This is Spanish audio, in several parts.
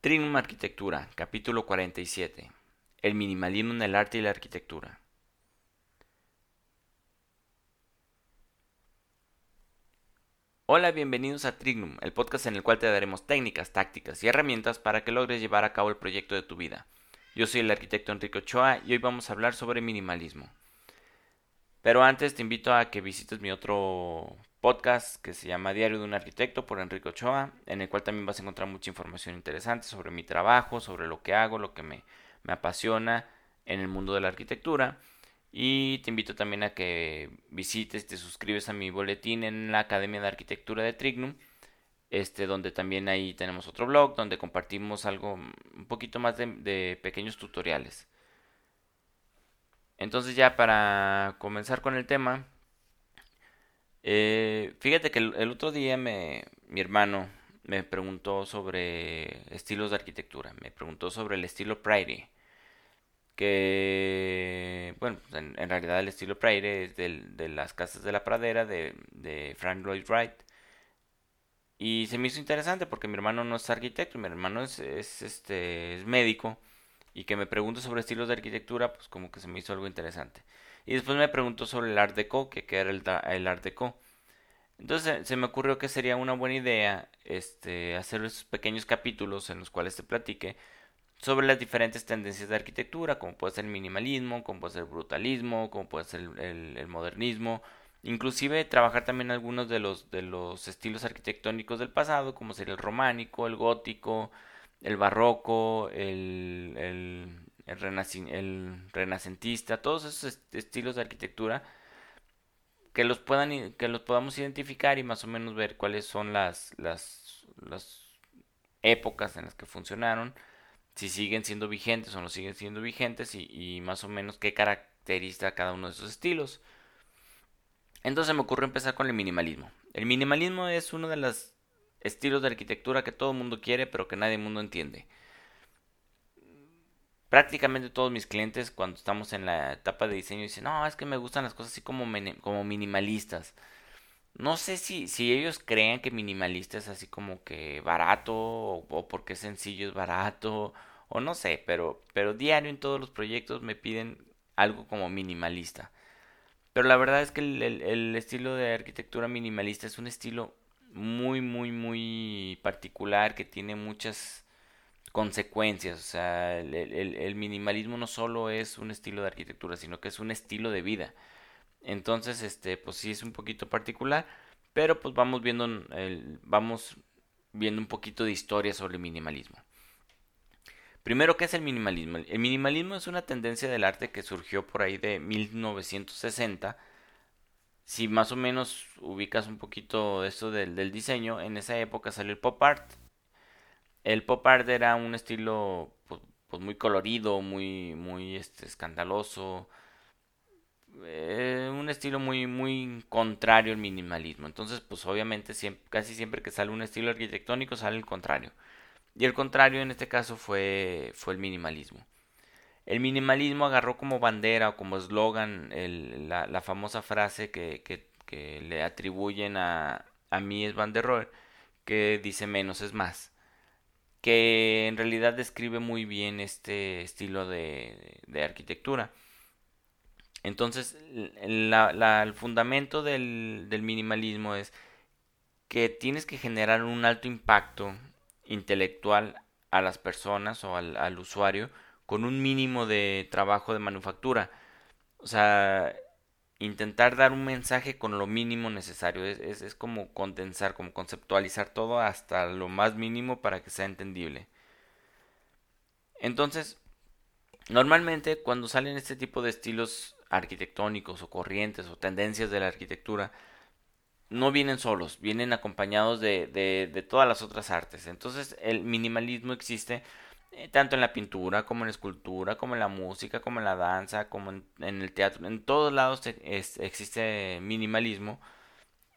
Trinum Arquitectura, capítulo 47. El minimalismo en el arte y la arquitectura. Hola, bienvenidos a Trignum, el podcast en el cual te daremos técnicas, tácticas y herramientas para que logres llevar a cabo el proyecto de tu vida. Yo soy el arquitecto Enrique Ochoa y hoy vamos a hablar sobre minimalismo. Pero antes te invito a que visites mi otro podcast que se llama Diario de un Arquitecto por Enrique Ochoa, en el cual también vas a encontrar mucha información interesante sobre mi trabajo, sobre lo que hago, lo que me, apasiona en el mundo de la arquitectura. Y te invito también a que visites, te suscribes a mi boletín en la Academia de Arquitectura de Trignum, este, donde también ahí tenemos otro blog donde compartimos algo un poquito más de pequeños tutoriales. Entonces ya para comenzar con el tema, eh, fíjate que el, otro día me, mi hermano me preguntó sobre estilos de arquitectura, me preguntó sobre el estilo Prairie, que, bueno, pues, en, realidad el estilo Prairie es de las casas de la pradera de, de Frank Lloyd Wright. Y se me hizo interesante porque mi hermano no es arquitecto, mi hermano es, es, este, es médico y que me pregunte sobre estilos de arquitectura, pues como que se me hizo algo interesante. Y después me preguntó sobre el Art Deco, que qué era el, el Art Deco. Entonces se me ocurrió que sería una buena idea este, hacer esos pequeños capítulos en los cuales te platique sobre las diferentes tendencias de arquitectura, como puede ser el minimalismo, como puede ser el brutalismo, como puede ser el, modernismo, inclusive trabajar también algunos de los, de los estilos arquitectónicos del pasado, como sería el románico, el gótico, el barroco, el, el, el, renacentista, todos esos estilos de arquitectura que los puedan que los podamos identificar y más o menos ver cuáles son las, las, las épocas en las que funcionaron, si siguen siendo vigentes o no siguen siendo vigentes y, y más o menos qué caracteriza cada uno de esos estilos. Entonces me ocurre empezar con el minimalismo. El minimalismo es uno de los estilos de arquitectura que todo el mundo quiere pero que nadie el mundo entiende. Prácticamente todos mis clientes cuando estamos en la etapa de diseño dicen, no, es que me gustan las cosas así como, como minimalistas. No sé si, si ellos creen que minimalista es así como que barato o, porque sencillo es barato o no sé, pero, pero diario en todos los proyectos me piden algo como minimalista. Pero la verdad es que el estilo de arquitectura minimalista es un estilo muy, muy, muy particular que tiene muchas consecuencias. O sea, el, minimalismo no solo es un estilo de arquitectura, sino que es un estilo de vida. Entonces, este, pues sí es un poquito particular, pero pues vamos viendo, el, vamos viendo un poquito de historia sobre el minimalismo. Primero, ¿qué es el minimalismo? El minimalismo es una tendencia del arte que surgió por ahí de 1960 si más o menos ubicas un poquito esto del, del diseño, en esa época salió el pop art. El pop art era un estilo pues, pues muy colorido, muy, muy este, escandaloso, eh, un estilo muy, muy contrario al minimalismo. Entonces, pues obviamente casi siempre que sale un estilo arquitectónico sale el contrario. Y el contrario en este caso fue, fue el minimalismo. El minimalismo agarró como bandera o como eslogan la, famosa frase que, que, le atribuyen a, a Mies van der Rohe, que dice menos es más, que en realidad describe muy bien este estilo de, arquitectura. Entonces, el fundamento del, del, minimalismo es que tienes que generar un alto impacto intelectual a las personas o al, al usuario con un mínimo de trabajo de manufactura. O sea, intentar dar un mensaje con lo mínimo necesario. Es, es, como condensar, como conceptualizar todo hasta lo más mínimo para que sea entendible. Entonces, normalmente cuando salen este tipo de estilos arquitectónicos o corrientes o tendencias de la arquitectura, no vienen solos, vienen acompañados de, de, de todas las otras artes. Entonces el minimalismo existe tanto en la pintura como en la escultura, como en la música, como en la danza, como en, el teatro. En todos lados existe minimalismo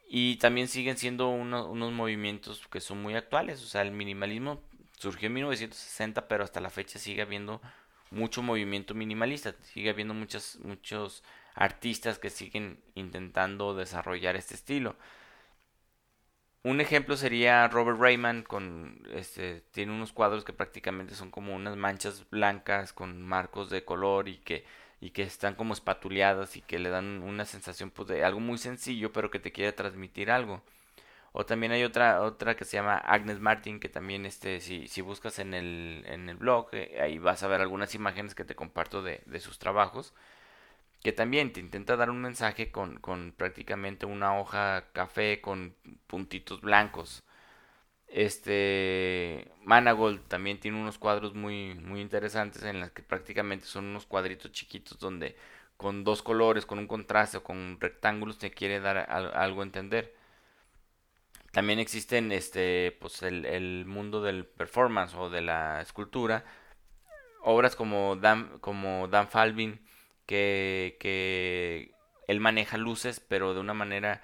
y también siguen siendo unos movimientos que son muy actuales. O sea, el minimalismo surgió en 1960, pero hasta la fecha sigue habiendo mucho movimiento minimalista. Sigue habiendo muchos artistas que siguen intentando desarrollar este estilo. Un ejemplo sería Robert Rayman con este tiene unos cuadros que prácticamente son como unas manchas blancas con marcos de color y que están como espatuleadas y que le dan una sensación pues, de algo muy sencillo pero que te quiere transmitir algo. O también hay otra otra que se llama Agnes Martin que también este si, buscas en el, blog eh, ahí vas a ver algunas imágenes que te comparto de sus trabajos que también te intenta dar un mensaje con, con prácticamente una hoja café con puntitos blancos. Este Managold también tiene unos cuadros muy, muy interesantes en los que prácticamente son unos cuadritos chiquitos donde con dos colores, con un contraste o con rectángulos te quiere dar algo a entender. También existen este pues el, mundo del performance o de la escultura. Obras como Dan, como Dan Falvin que, que él maneja luces, pero de una manera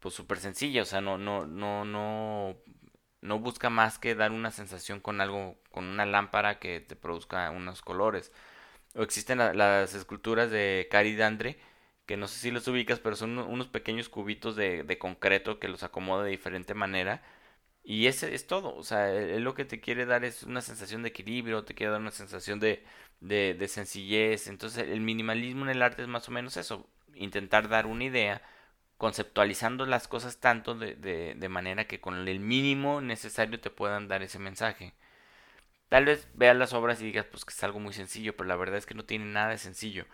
pues súper sencilla, o sea, no, no, no, no, no busca más que dar una sensación con algo, con una lámpara que te produzca unos colores. O existen las esculturas de Cari Dandre, que no sé si los ubicas, pero son unos pequeños cubitos de, de concreto que los acomoda de diferente manera. Y ese es todo, o sea, él lo que te quiere dar es una sensación de equilibrio, te quiere dar una sensación de, de, sencillez. Entonces el minimalismo en el arte es más o menos eso, intentar dar una idea conceptualizando las cosas tanto de, de, de, manera que con el mínimo necesario te puedan dar ese mensaje. Tal vez veas las obras y digas pues que es algo muy sencillo, pero la verdad es que no tiene nada de sencillo.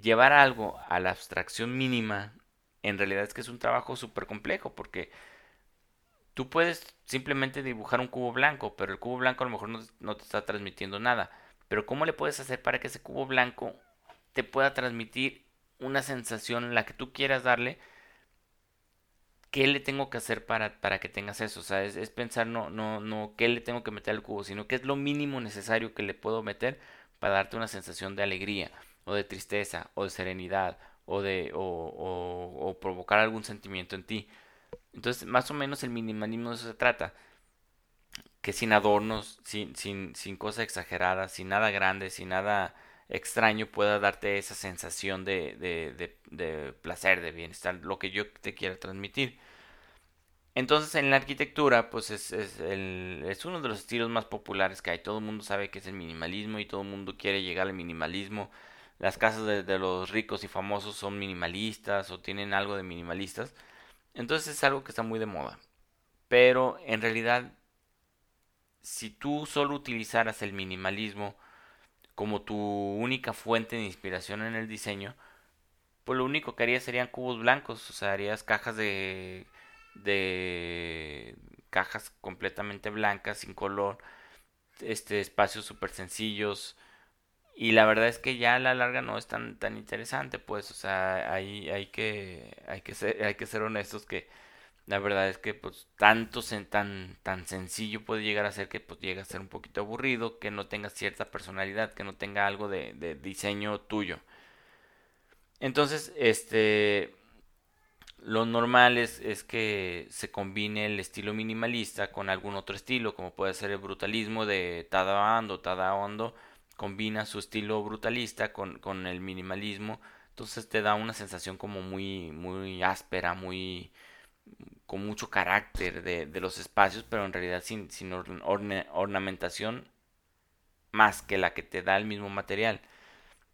Llevar algo a la abstracción mínima en realidad es que es un trabajo súper complejo porque tú puedes simplemente dibujar un cubo blanco, pero el cubo blanco a lo mejor no, no te está transmitiendo nada. Pero ¿cómo le puedes hacer para que ese cubo blanco te pueda transmitir una sensación en la que tú quieras darle? ¿Qué le tengo que hacer para, para que tengas eso? O sea, es, pensar no, no, no qué le tengo que meter al cubo, sino qué es lo mínimo necesario que le puedo meter para darte una sensación de alegría, o de tristeza, o de serenidad, o de o, o, o provocar algún sentimiento en ti. Entonces, más o menos el minimalismo de eso se trata que sin adornos, sin, sin, sin cosas exageradas, sin nada grande, sin nada extraño pueda darte esa sensación de, de, de, placer, de bienestar, lo que yo te quiera transmitir. Entonces en la arquitectura, pues es, es, el, es, uno de los estilos más populares que hay. Todo el mundo sabe que es el minimalismo y todo el mundo quiere llegar al minimalismo. Las casas de los ricos y famosos son minimalistas o tienen algo de minimalistas. Entonces es algo que está muy de moda. Pero en realidad si tú solo utilizaras el minimalismo como tu única fuente de inspiración en el diseño, pues lo único que harías serían cubos blancos, o sea, harías cajas de de cajas completamente blancas, sin color, este espacios súper sencillos y la verdad es que ya a la larga no es tan tan interesante, pues, o sea, hay hay que hay que ser hay que ser honestos que la verdad es que pues tanto tan tan sencillo puede llegar a ser que pues llega a ser un poquito aburrido, que no tenga cierta personalidad, que no tenga algo de, de diseño tuyo. Entonces, este lo normal es, es, que se combine el estilo minimalista con algún otro estilo, como puede ser el brutalismo de Tada Ando. Tada Ando combina su estilo brutalista con, con el minimalismo, entonces te da una sensación como muy, muy áspera, muy, con mucho carácter de, de los espacios, pero en realidad sin, sin ornamentación más que la que te da el mismo material.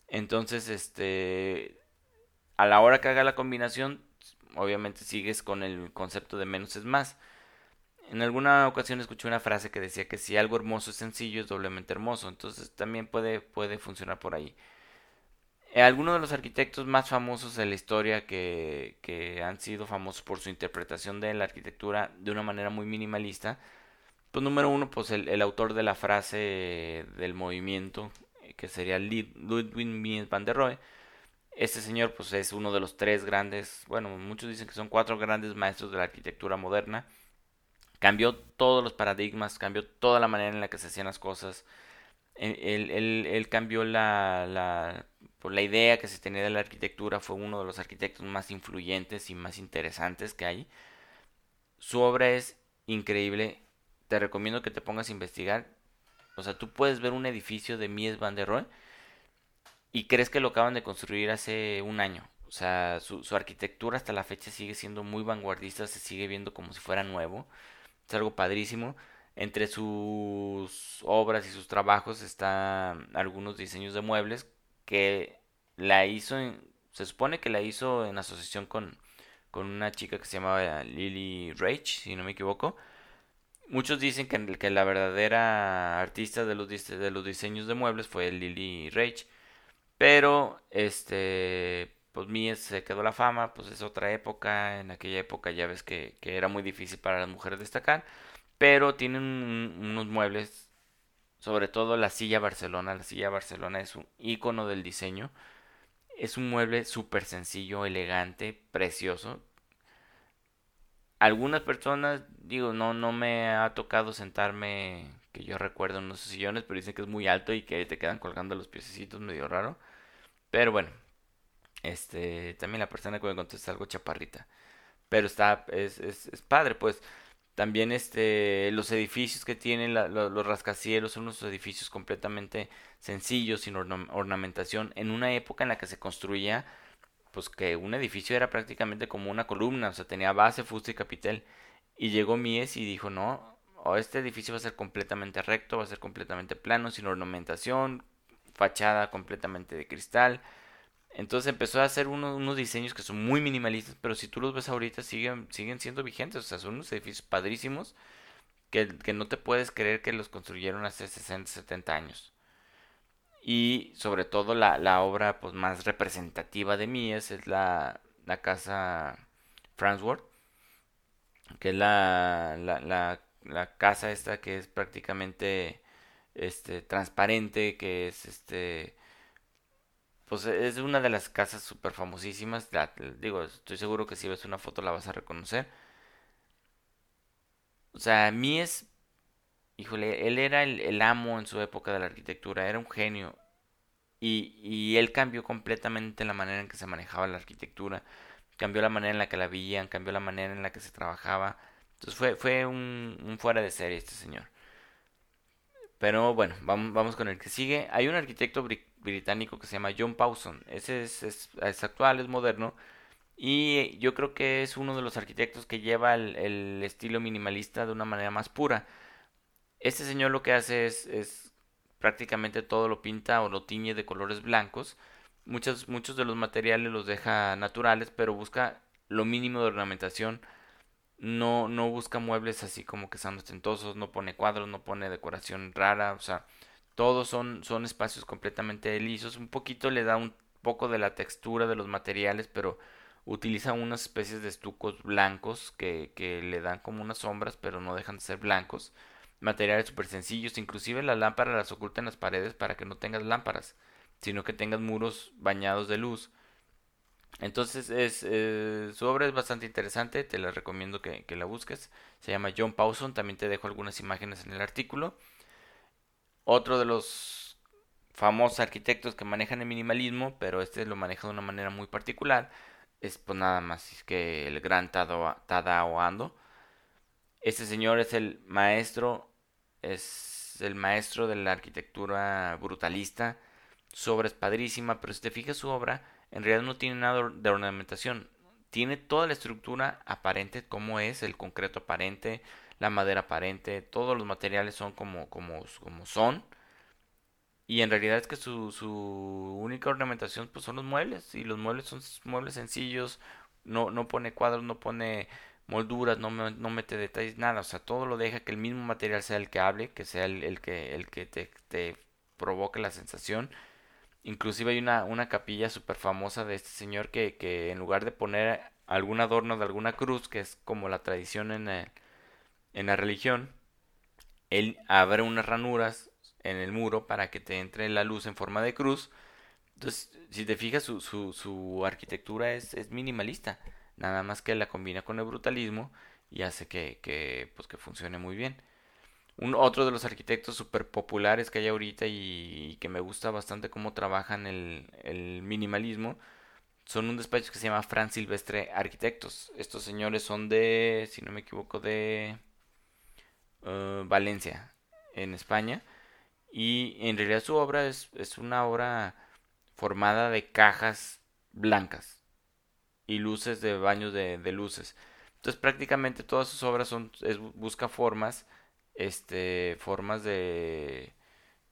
Entonces, este, a la hora que haga la combinación, obviamente sigues con el concepto de menos es más. En alguna ocasión escuché una frase que decía que si algo hermoso es sencillo es doblemente hermoso, entonces también puede, puede funcionar por ahí. Eh, algunos de los arquitectos más famosos de la historia que, que, han sido famosos por su interpretación de la arquitectura de una manera muy minimalista. Pues número uno, pues el, el autor de la frase del movimiento, eh, que sería Ludwig Mies van der Rohe. Este señor pues es uno de los tres grandes, bueno, muchos dicen que son cuatro grandes maestros de la arquitectura moderna. Cambió todos los paradigmas, cambió toda la manera en la que se hacían las cosas. Él, él, él cambió la por la idea que se tenía de la arquitectura, fue uno de los arquitectos más influyentes y más interesantes que hay. Su obra es increíble, te recomiendo que te pongas a investigar. O sea, tú puedes ver un edificio de Mies van der Rohe y crees que lo acaban de construir hace un año. O sea, su, su arquitectura hasta la fecha sigue siendo muy vanguardista, se sigue viendo como si fuera nuevo. Es algo padrísimo. Entre sus obras y sus trabajos están algunos diseños de muebles que la hizo, se supone que la hizo en asociación con, con una chica que se llamaba Lily Rage, si no me equivoco. Muchos dicen que, que la verdadera artista de los, diseños de muebles fue Lily Rage. Pero, este, pues Mies se quedó la fama, pues es otra época. En aquella época ya ves que, que era muy difícil para las mujeres destacar. Pero tienen unos muebles, sobre todo la silla Barcelona. La silla Barcelona es un icono del diseño. Es un mueble súper sencillo, elegante, precioso. Algunas personas, digo, no, no me ha tocado sentarme, que yo recuerdo, en unos sillones, pero dicen que es muy alto y que te quedan colgando los piececitos, medio raro. Pero bueno, este, también la persona que me contesta algo chaparrita. Pero está, es, es, es padre, pues. También este, los edificios que tienen los rascacielos son unos edificios completamente sencillos, sin ornamentación, en una época en la que se construía, pues que un edificio era prácticamente como una columna, o sea, tenía base, fuste y capitel. Y llegó Mies y dijo, no, este edificio va a ser completamente recto, va a ser completamente plano, sin ornamentación, fachada completamente de cristal, entonces empezó a hacer unos diseños que son muy minimalistas, pero si tú los ves ahorita siguen, siguen siendo vigentes. O sea, son unos edificios padrísimos que, no te puedes creer que los construyeron hace 60, 70 años. Y sobre todo la, la obra pues, más representativa de mí es, la, la casa Fransworth, que es la, la, la casa esta que es prácticamente este, transparente, que es este pues es una de las casas súper famosísimas. digo, estoy seguro que si ves una foto la vas a reconocer. O sea, Mies, híjole, él era el, amo en su época de la arquitectura, era un genio. Y, y, él cambió completamente la manera en que se manejaba la arquitectura, cambió la manera en la que la veían, cambió la manera en la que se trabajaba. Entonces fue, fue un, un fuera de serie este señor. Pero bueno, vamos, vamos con el que sigue. Hay un arquitecto británico que se llama John Pawson. Ese es, es, actual, es moderno. Y yo creo que es uno de los arquitectos que lleva el, estilo minimalista de una manera más pura. Este señor lo que hace es, es, prácticamente todo lo pinta o lo tiñe de colores blancos. Muchos, muchos de los materiales los deja naturales, pero busca lo mínimo de ornamentación. No, no busca muebles así como que sean ostentosos, no pone cuadros, no pone decoración rara, o sea, todos son, son espacios completamente lisos. Un poquito le da un poco de la textura de los materiales, pero utiliza unas especies de estucos blancos que, que le dan como unas sombras, pero no dejan de ser blancos. Materiales súper sencillos, inclusive las lámparas las oculta en las paredes para que no tengas lámparas, sino que tengas muros bañados de luz. Entonces es, eh, su obra es bastante interesante, te la recomiendo que, que la busques. Se llama John Pawson, también te dejo algunas imágenes en el artículo. Otro de los famosos arquitectos que manejan el minimalismo, pero este lo maneja de una manera muy particular, es pues nada más que el gran Tadao Ando. Este señor es el maestro, es el maestro de la arquitectura brutalista. Su obra es padrísima, pero si te fijas su obra, en realidad no tiene nada de ornamentación. Tiene toda la estructura aparente como es, el concreto aparente, la madera aparente, todos los materiales son como, como, como son. Y en realidad es que su, su única ornamentación pues, son los muebles. Y los muebles son muebles sencillos. No, no pone cuadros, no pone molduras, no, no mete detalles, nada. O sea, todo lo deja que el mismo material sea el que hable, que sea el, que, el que te, te provoque la sensación. Inclusive hay una, una capilla súper famosa de este señor que, que en lugar de poner algún adorno de alguna cruz, que es como la tradición en el, en la religión, él abre unas ranuras en el muro para que te entre la luz en forma de cruz. Entonces, si te fijas, su, su, su arquitectura es, es, minimalista. Nada más que la combina con el brutalismo y hace que, que, pues, que funcione muy bien. Un, otro de los arquitectos súper populares que hay ahorita y, que me gusta bastante cómo trabajan el, el minimalismo son un despacho que se llama Fran Silvestre Arquitectos. Estos señores son de, si no me equivoco, de eh, Valencia, en España. Y en realidad su obra es, es una obra formada de cajas blancas. y luces de baños de, luces. Entonces prácticamente todas sus obras son, busca formas, este, formas de,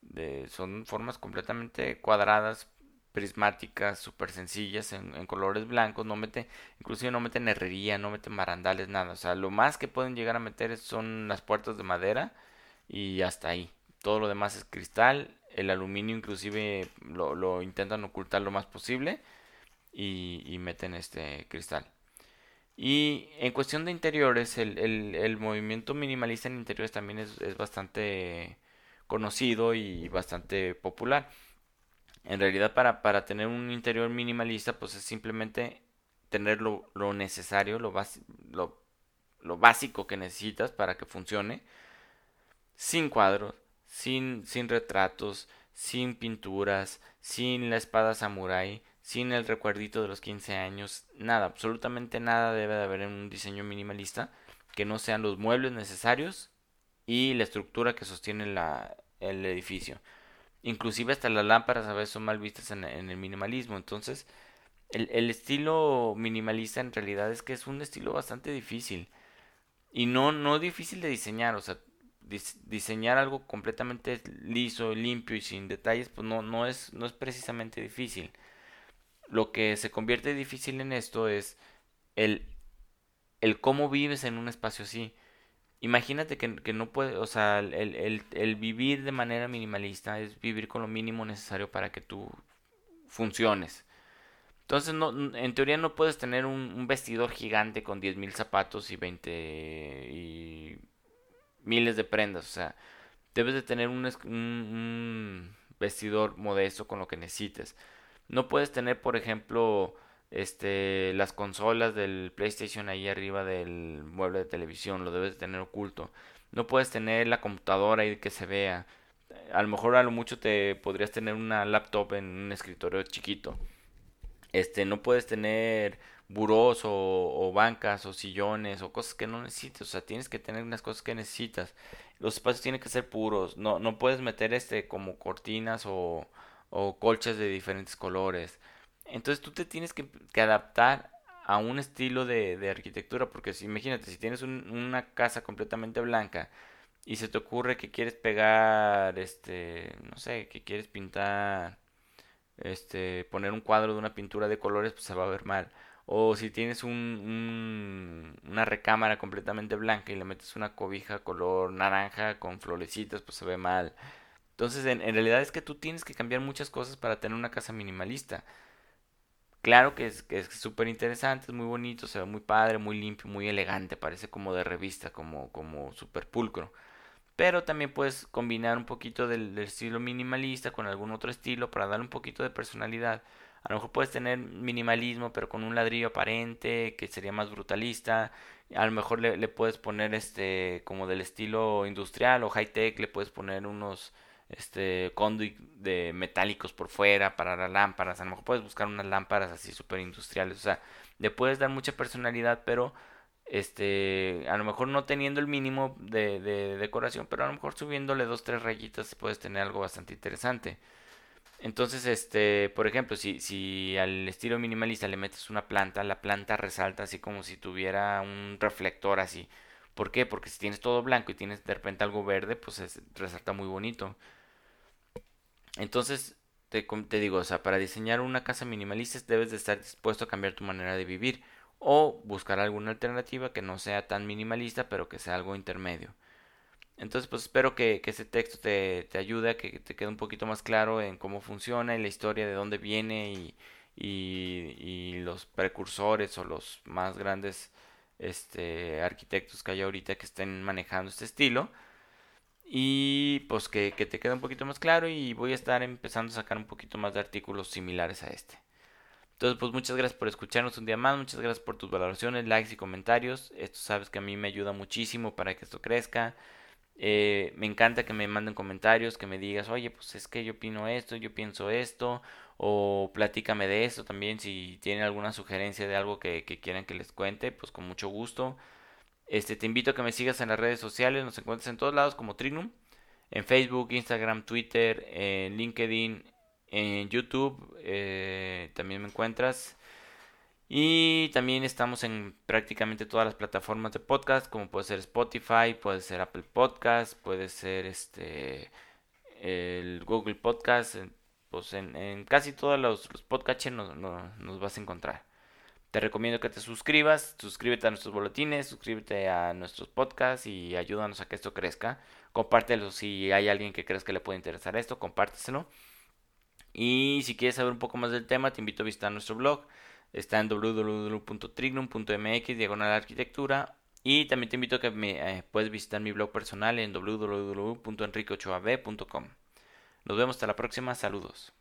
de, son formas completamente cuadradas, prismáticas, súper sencillas, en, colores blancos, no mete, inclusive no meten herrería, no meten barandales, nada, o sea, lo más que pueden llegar a meter son las puertas de madera y hasta ahí, todo lo demás es cristal, el aluminio inclusive lo, lo intentan ocultar lo más posible y, y meten este cristal. Y en cuestión de interiores, el, el, el movimiento minimalista en interiores también es, es, bastante conocido y bastante popular. En realidad para, para tener un interior minimalista pues es simplemente tener lo, lo necesario, lo, lo, lo, básico que necesitas para que funcione, sin cuadros, sin, sin retratos, sin pinturas, sin la espada samurai, sin el recuerdito de los 15 años, nada, absolutamente nada debe de haber en un diseño minimalista que no sean los muebles necesarios y la estructura que sostiene la, el edificio. Inclusive hasta las lámparas a veces son mal vistas en, el minimalismo. Entonces, el, estilo minimalista en realidad es que es un estilo bastante difícil. Y no, no difícil de diseñar. O sea, diseñar algo completamente liso, limpio y sin detalles, pues no, no, es, no es precisamente difícil. Lo que se convierte difícil en esto es el, el cómo vives en un espacio así. Imagínate que, no puede, o sea, el, vivir de manera minimalista es vivir con lo mínimo necesario para que tú funciones. Entonces, no, en teoría no puedes tener un, un vestidor gigante con 10.000 zapatos y 20 y miles de prendas. O sea, debes de tener un, un, un vestidor modesto con lo que necesites. No puedes tener, por ejemplo, este, las consolas del PlayStation ahí arriba del mueble de televisión, lo debes tener oculto. No puedes tener la computadora ahí que se vea. A lo mejor a lo mucho te podrías tener una laptop en un escritorio chiquito. Este, no puedes tener burós o, o, bancas o sillones o cosas que no necesites. O sea, tienes que tener unas cosas que necesitas. Los espacios tienen que ser puros. No, no puedes meter este como cortinas o, o colchas de diferentes colores. Entonces tú te tienes que, adaptar a un estilo de, arquitectura, porque si, imagínate, si tienes una casa completamente blanca y se te ocurre que quieres pegar, este, no sé, que quieres pintar, este, poner un cuadro de una pintura de colores, pues se va a ver mal. O si tienes un, una recámara completamente blanca y le metes una cobija color naranja con florecitas, pues se ve mal. Entonces, en, realidad es que tú tienes que cambiar muchas cosas para tener una casa minimalista. Claro que es que es súper interesante, es muy bonito, se ve muy padre, muy limpio, muy elegante, parece como de revista, como, como súper pulcro. Pero también puedes combinar un poquito del, estilo minimalista con algún otro estilo para darle un poquito de personalidad. A lo mejor puedes tener minimalismo, pero con un ladrillo aparente, que sería más brutalista. A lo mejor le, le puedes poner este como del estilo industrial o high tech, le puedes poner unos este conduit de metálicos por fuera para las lámparas. A lo mejor puedes buscar unas lámparas así súper industriales. O sea, le puedes dar mucha personalidad, pero este a lo mejor no teniendo el mínimo de, de decoración, pero a lo mejor subiéndole dos, tres rayitas puedes tener algo bastante interesante. Entonces, este, por ejemplo, si, si al estilo minimalista le metes una planta, la planta resalta así como si tuviera un reflector así. ¿Por qué? Porque si tienes todo blanco y tienes de repente algo verde, pues resalta muy bonito. Entonces, te, digo, o sea, para diseñar una casa minimalista debes de estar dispuesto a cambiar tu manera de vivir o buscar alguna alternativa que no sea tan minimalista, pero que sea algo intermedio. Entonces, pues espero que, que ese texto te, ayude que te quede un poquito más claro en cómo funciona y la historia de dónde viene y, y, y los precursores o los más grandes este, arquitectos que hay ahorita que estén manejando este estilo y pues que, te quede un poquito más claro y voy a estar empezando a sacar un poquito más de artículos similares a este. Entonces, pues muchas gracias por escucharnos un día más, muchas gracias por tus valoraciones, likes y comentarios. Esto sabes que a mí me ayuda muchísimo para que esto crezca. Eh, me encanta que me manden comentarios, que me digas, oye, pues es que yo opino esto, yo pienso esto, o platícame de esto también, si tienen alguna sugerencia de algo que, que quieran que les cuente, pues con mucho gusto. Este, te invito a que me sigas en las redes sociales, nos encuentras en todos lados como Trinum, en Facebook, Instagram, Twitter, en LinkedIn, en YouTube, eh, también me encuentras. Y también estamos en prácticamente todas las plataformas de podcast, como puede ser Spotify, puede ser Apple Podcast, puede ser este el Google Podcast, pues en, casi todos los, los podcasts nos, vas a encontrar. Te recomiendo que te suscribas, suscríbete a nuestros boletines, suscríbete a nuestros podcasts y ayúdanos a que esto crezca. Compártelo si hay alguien que crees que le puede interesar esto, compárteselo. Y si quieres saber un poco más del tema, te invito a visitar nuestro blog. Está en www.trignum.mx, diagonal arquitectura. Y también te invito a que me, eh, puedes visitar mi blog personal en www.enriqueochoab.com. Nos vemos hasta la próxima. Saludos.